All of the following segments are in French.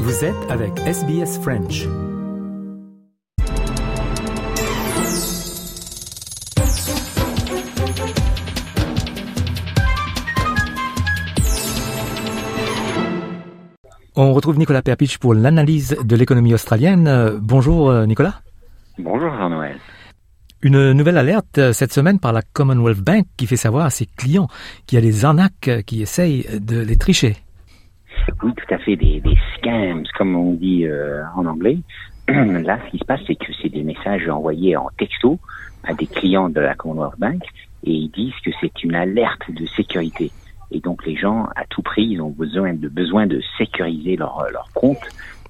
Vous êtes avec SBS French. On retrouve Nicolas Perpich pour l'analyse de l'économie australienne. Bonjour euh, Nicolas. Bonjour Jean-Noël. Une nouvelle alerte euh, cette semaine par la Commonwealth Bank qui fait savoir à ses clients qu'il y a des arnaques euh, qui essayent de les tricher. Oui, tout à fait, des, des scams, comme on dit euh, en anglais. Là, ce qui se passe, c'est que c'est des messages envoyés en texto à des clients de la Commonwealth Bank et ils disent que c'est une alerte de sécurité. Et donc les gens, à tout prix, ils ont besoin de besoin de sécuriser leur leur compte.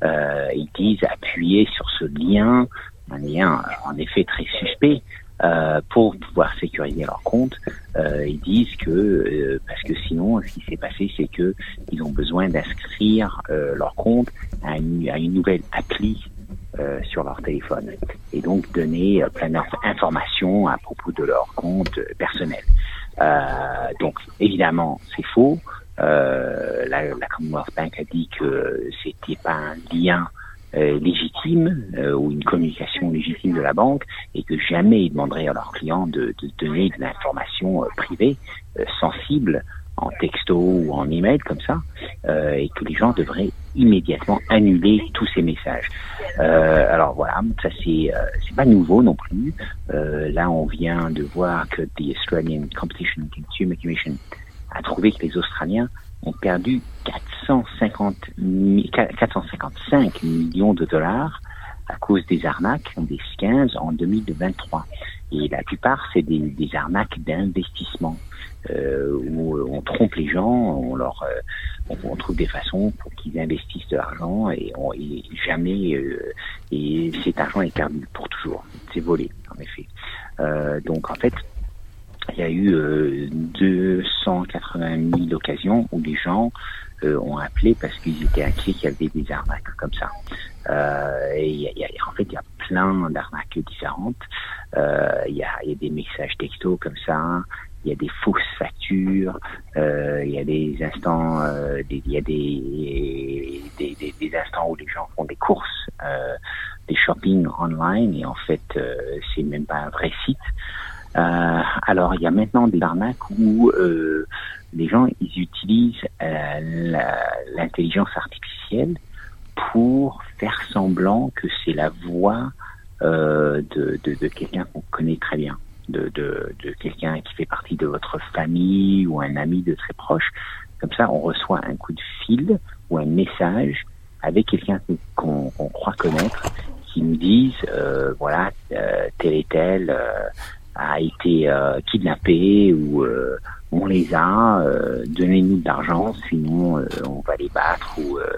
Euh, ils disent appuyer sur ce lien, un lien en effet très suspect, euh, pour pouvoir sécuriser leur compte. Euh, ils disent que euh, parce que sinon, ce qui s'est passé, c'est que ils ont besoin d'inscrire euh, leur compte à une, à une nouvelle appli euh, sur leur téléphone et donc donner euh, plein d'informations à propos de leur compte euh, personnel. Euh, donc évidemment, c'est faux. La, la Commonwealth Bank a dit que c'était pas un lien euh, légitime euh, ou une communication légitime de la banque et que jamais ils demanderaient à leurs clients de, de donner de l'information euh, privée euh, sensible en texto ou en email comme ça euh, et que les gens devraient immédiatement annuler tous ces messages. Euh, alors voilà, ça c'est c'est pas nouveau non plus. Là, on vient de voir que the Australian Competition and Consumer Commission a trouvé que les Australiens ont perdu 450 mi- 455 millions de dollars à cause des arnaques, des scams en 2023. Et la plupart, c'est des, arnaques d'investissement euh, où on trompe les gens, on leur, euh, on, trouve des façons pour qu'ils investissent de l'argent et, jamais euh, et cet argent est perdu pour toujours, c'est volé en effet. Donc en fait, y a eu euh, 280 000 occasions où les gens euh, ont appelé parce qu'ils étaient inquiets qu'il y avait des arnaques comme ça. Euh, il il en fait, il y a plein d'arnaques différentes. Euh, il, y a, il des messages textos comme ça. Il y a des fausses factures. Euh, il y a des instants, euh, il y a des, des, des, instants où les gens font des courses, euh, des shopping online et en fait, euh, c'est même pas un vrai site. Euh, alors, il y a maintenant des arnaques où euh, les gens ils utilisent euh, l'intelligence artificielle pour faire semblant que c'est la voix euh, de, quelqu'un qu'on connaît très bien, de, quelqu'un qui fait partie de votre famille ou un ami de très proche. Comme ça, on reçoit un coup de fil ou un message avec quelqu'un qu'on croit connaître qui nous dise, euh, voilà, euh, tel et tel a été euh, kidnappé ou euh, on les a, euh, donnez-nous de l'argent, sinon euh, on va les battre ou euh,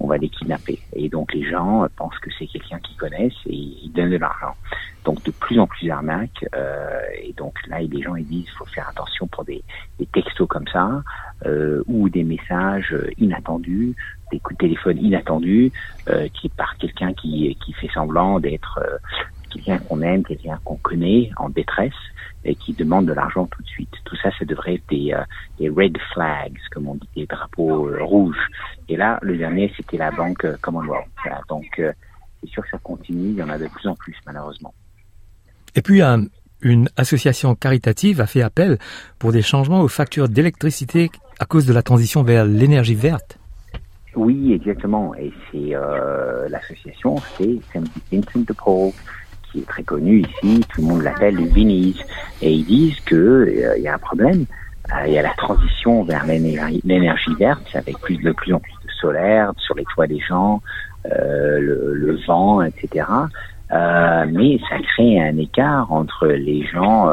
on va les kidnapper. Et donc les gens pensent que c'est quelqu'un qu'ils connaissent et ils donnent de l'argent. Donc de plus en plus d'arnaques. euh, et donc là, les gens ils disent faut faire attention pour des, des textos comme ça ou des messages inattendus, des coups de téléphone inattendus euh, qui par quelqu'un qui, qui fait semblant d'être quelqu'un qu'on aime, quelqu'un qu'on connaît en détresse et qui demande de l'argent tout de suite. Tout ça, ça devrait être des, euh, des red flags, comme on dit, des drapeaux euh, rouges. Et là, le dernier, c'était la banque euh, Commonwealth. Voilà, donc, euh, c'est sûr que ça continue. Il y en a de plus en plus, malheureusement. Et puis, une association caritative a fait appel pour des changements aux factures d'électricité à cause de la transition vers l'énergie verte. Oui, exactement. Et c'est l'association, c'est St. Vincent de Paul, qui est très connu ici. Tout le monde l'appelle les Vinnies. Et ils disent que euh, y a un problème. Euh, il y a la transition vers l'énergie verte, avec plus de plus en plus de solaire sur les toits des gens, euh, le, le vent, etc. Euh, mais ça crée un écart entre les gens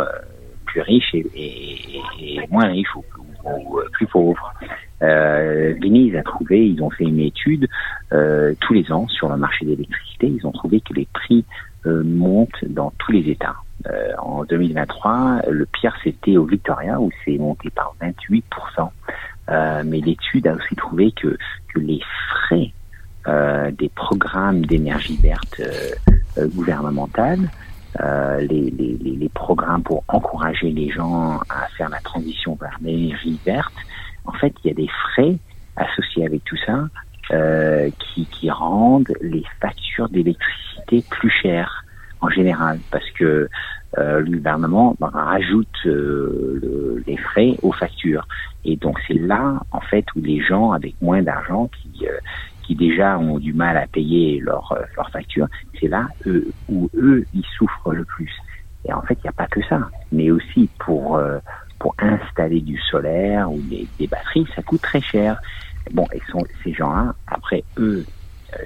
plus riches et, et- moins riches ou, ou- plus pauvres. Euh, Venise a trouvé, ils ont fait une étude tous les ans sur le marché d'électricité. Ils ont trouvé que les prix euh, montent dans tous les États. Euh, en 2023, le pire c'était au Victoria où c'est monté par 28%. Euh, mais l'étude a aussi trouvé que, que les frais euh, des programmes d'énergie verte euh, gouvernementales, les, les, les, programmes pour encourager les gens à faire la transition vers l'énergie verte, en fait, il y a des frais associés avec tout ça euh, qui, qui rendent les factures d'électricité plus chères en général, parce que euh, le gouvernement rajoute euh, le, les frais aux factures. Et donc c'est là, en fait, où les gens avec moins d'argent qui euh, qui déjà ont du mal à payer leurs leur factures, c'est là où eux ils souffrent le plus. Et en fait, il n'y a pas que ça, mais aussi pour pour installer du solaire ou des, des batteries, ça coûte très cher. Bon, et sont, ces gens-là, après eux,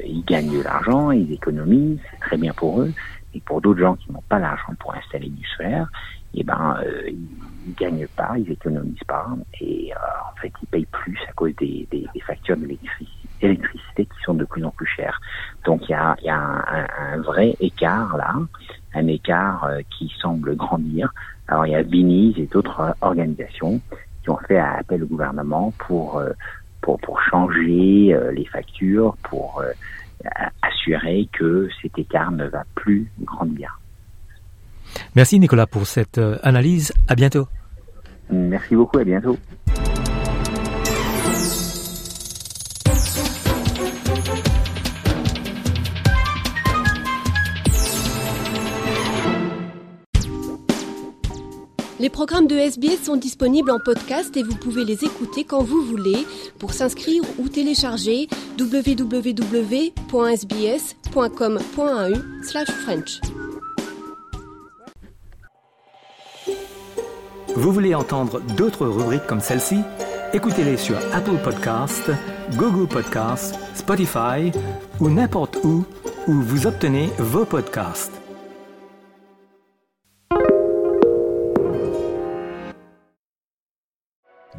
ils gagnent de l'argent, ils économisent, c'est très bien pour eux, et pour d'autres gens qui n'ont pas l'argent pour installer du solaire, eh ben, euh, ils gagnent pas, ils économisent pas, et euh, en fait, ils payent plus à cause des, des, des factures d'électricité qui sont de plus en plus chères. Donc, il y a, y a un, un, vrai écart là, un écart euh, qui semble grandir. Alors, il y a Biniz et d'autres organisations qui ont fait appel au gouvernement pour euh, pour, pour changer euh, les factures, pour assurer que cet écart ne va plus grandir. Merci Nicolas pour cette euh, analyse. À bientôt. Merci beaucoup, à bientôt. Les programmes de SBS sont disponibles en podcast et vous pouvez les écouter quand vous voulez. Pour s'inscrire ou télécharger, www.sbs.com.au/french. Vous voulez entendre d'autres rubriques comme celle-ci? Écoutez-les sur Apple Podcasts, Google Podcasts, Spotify ou n'importe où où vous obtenez vos podcasts.